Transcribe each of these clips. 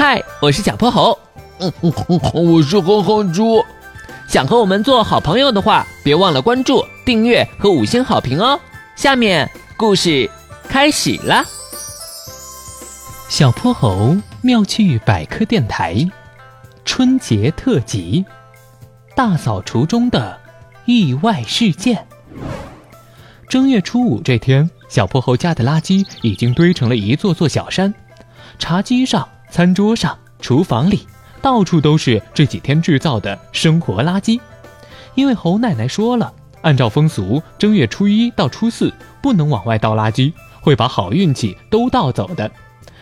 嗨，我是小泼猴。嗯嗯嗯，我是哼哼猪。想和我们做好朋友的话，别忘了关注、订阅和五星好评哦。下面故事开始了。小泼猴妙趣百科电台，春节特辑：大扫除中的意外事件。正月初五这天，小泼猴家的垃圾已经堆成了一座座小山，茶几上、餐桌上、厨房里。到处都是这几天制造的生活垃圾，因为侯奶奶说了，按照风俗，正月初一到初四不能往外倒垃圾，会把好运气都倒走的。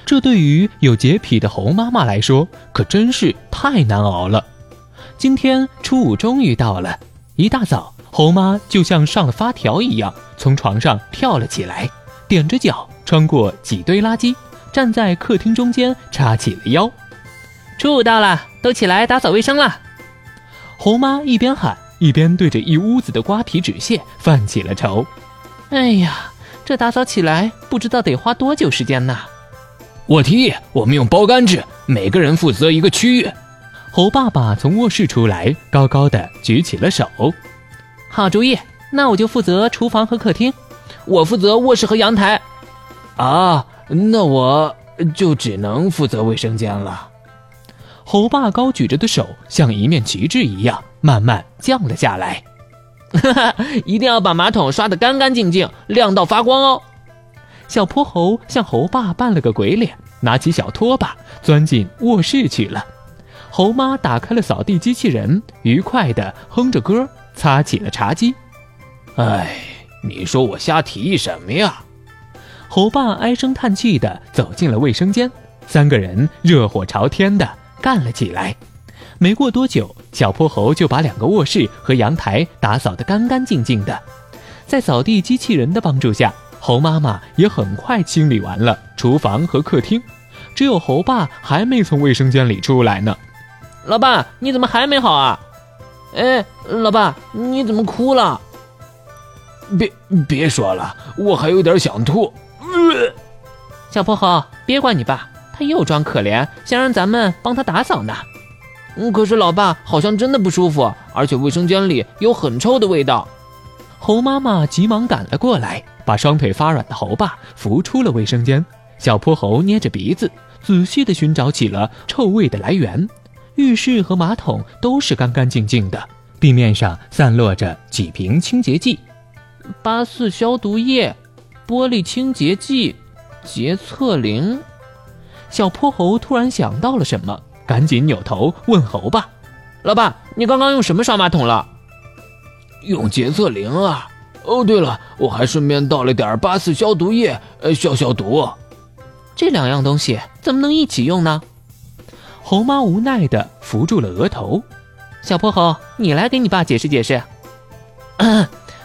这对于有洁癖的侯妈妈来说，可真是太难熬了。今天初五终于到了，一大早，侯妈就像上了发条一样，从床上跳了起来，踮着脚穿过几堆垃圾，站在客厅中间，叉起了腰。初五到了，都起来打扫卫生了。猴妈一边喊，一边对着一屋子的瓜皮纸屑犯起了愁。哎呀，这打扫起来不知道得花多久时间呢。我提议，我们用包干制，每个人负责一个区域。猴爸爸从卧室出来，高高的举起了手。好主意，那我就负责厨房和客厅，我负责卧室和阳台。啊，那我就只能负责卫生间了。猴爸高举着的手像一面旗帜一样，慢慢降了下来。哈哈，一定要把马桶刷得干干净净，亮到发光哦！小泼猴向猴爸扮了个鬼脸，拿起小拖把钻进卧室去了。猴妈打开了扫地机器人，愉快地哼着歌，擦起了茶几。哎，你说我瞎提议什么呀？猴爸唉声叹气的走进了卫生间，三个人热火朝天的。干了起来，没过多久，小泼猴就把两个卧室和阳台打扫得干干净净的。在扫地机器人的帮助下，猴妈妈也很快清理完了厨房和客厅。只有猴爸还没从卫生间里出来呢。老爸，你怎么还没好啊？哎，老爸，你怎么哭了？别别说了，我还有点想吐。小泼猴，别管你爸。他又装可怜，想让咱们帮他打扫呢。嗯，可是老爸好像真的不舒服，而且卫生间里有很臭的味道。猴妈妈急忙赶了过来，把双腿发软的猴爸扶出了卫生间。小泼猴捏着鼻子，仔细地寻找起了臭味的来源。浴室和马桶都是干干净净的，地面上散落着几瓶清洁剂：八四消毒液、玻璃清洁剂、洁厕灵。小泼猴突然想到了什么，赶紧扭头问猴爸：“老爸，你刚刚用什么刷马桶了？”“用洁厕灵啊！哦，对了，我还顺便倒了点八四消毒液，呃，消消毒。这两样东西怎么能一起用呢？”猴妈无奈地扶住了额头。小泼猴，你来给你爸解释解释。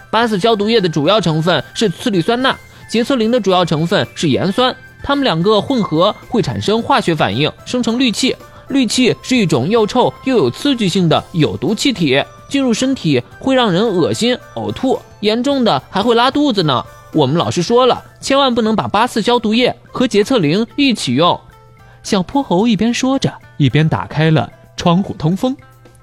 八四消毒液的主要成分是次氯酸钠，洁厕灵的主要成分是盐酸。它们两个混合会产生化学反应，生成氯气。氯气是一种又臭又有刺激性的有毒气体，进入身体会让人恶心、呕吐，严重的还会拉肚子呢。我们老师说了，千万不能把八四消毒液和洁厕灵一起用。小泼猴一边说着，一边打开了窗户通风。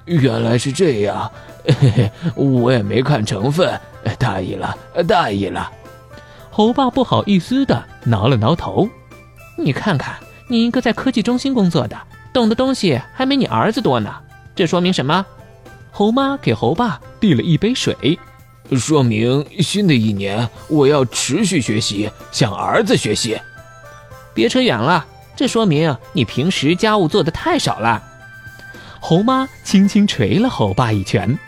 原来是这样，嘿 嘿，我也没看成分，大意了，大意了。猴爸不好意思地挠了挠头，你看看，你一个在科技中心工作的，懂的东西还没你儿子多呢。这说明什么？猴妈给猴爸递了一杯水，说明新的一年我要持续学习，向儿子学习。别扯远了，这说明你平时家务做的太少了。猴妈轻轻捶了猴爸一拳。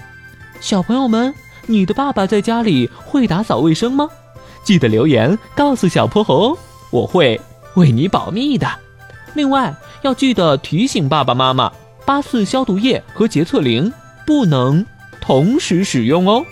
小朋友们，你的爸爸在家里会打扫卫生吗？记得留言告诉小泼猴哦，我会为你保密的。另外要记得提醒爸爸妈妈，八四消毒液和洁厕灵不能同时使用哦。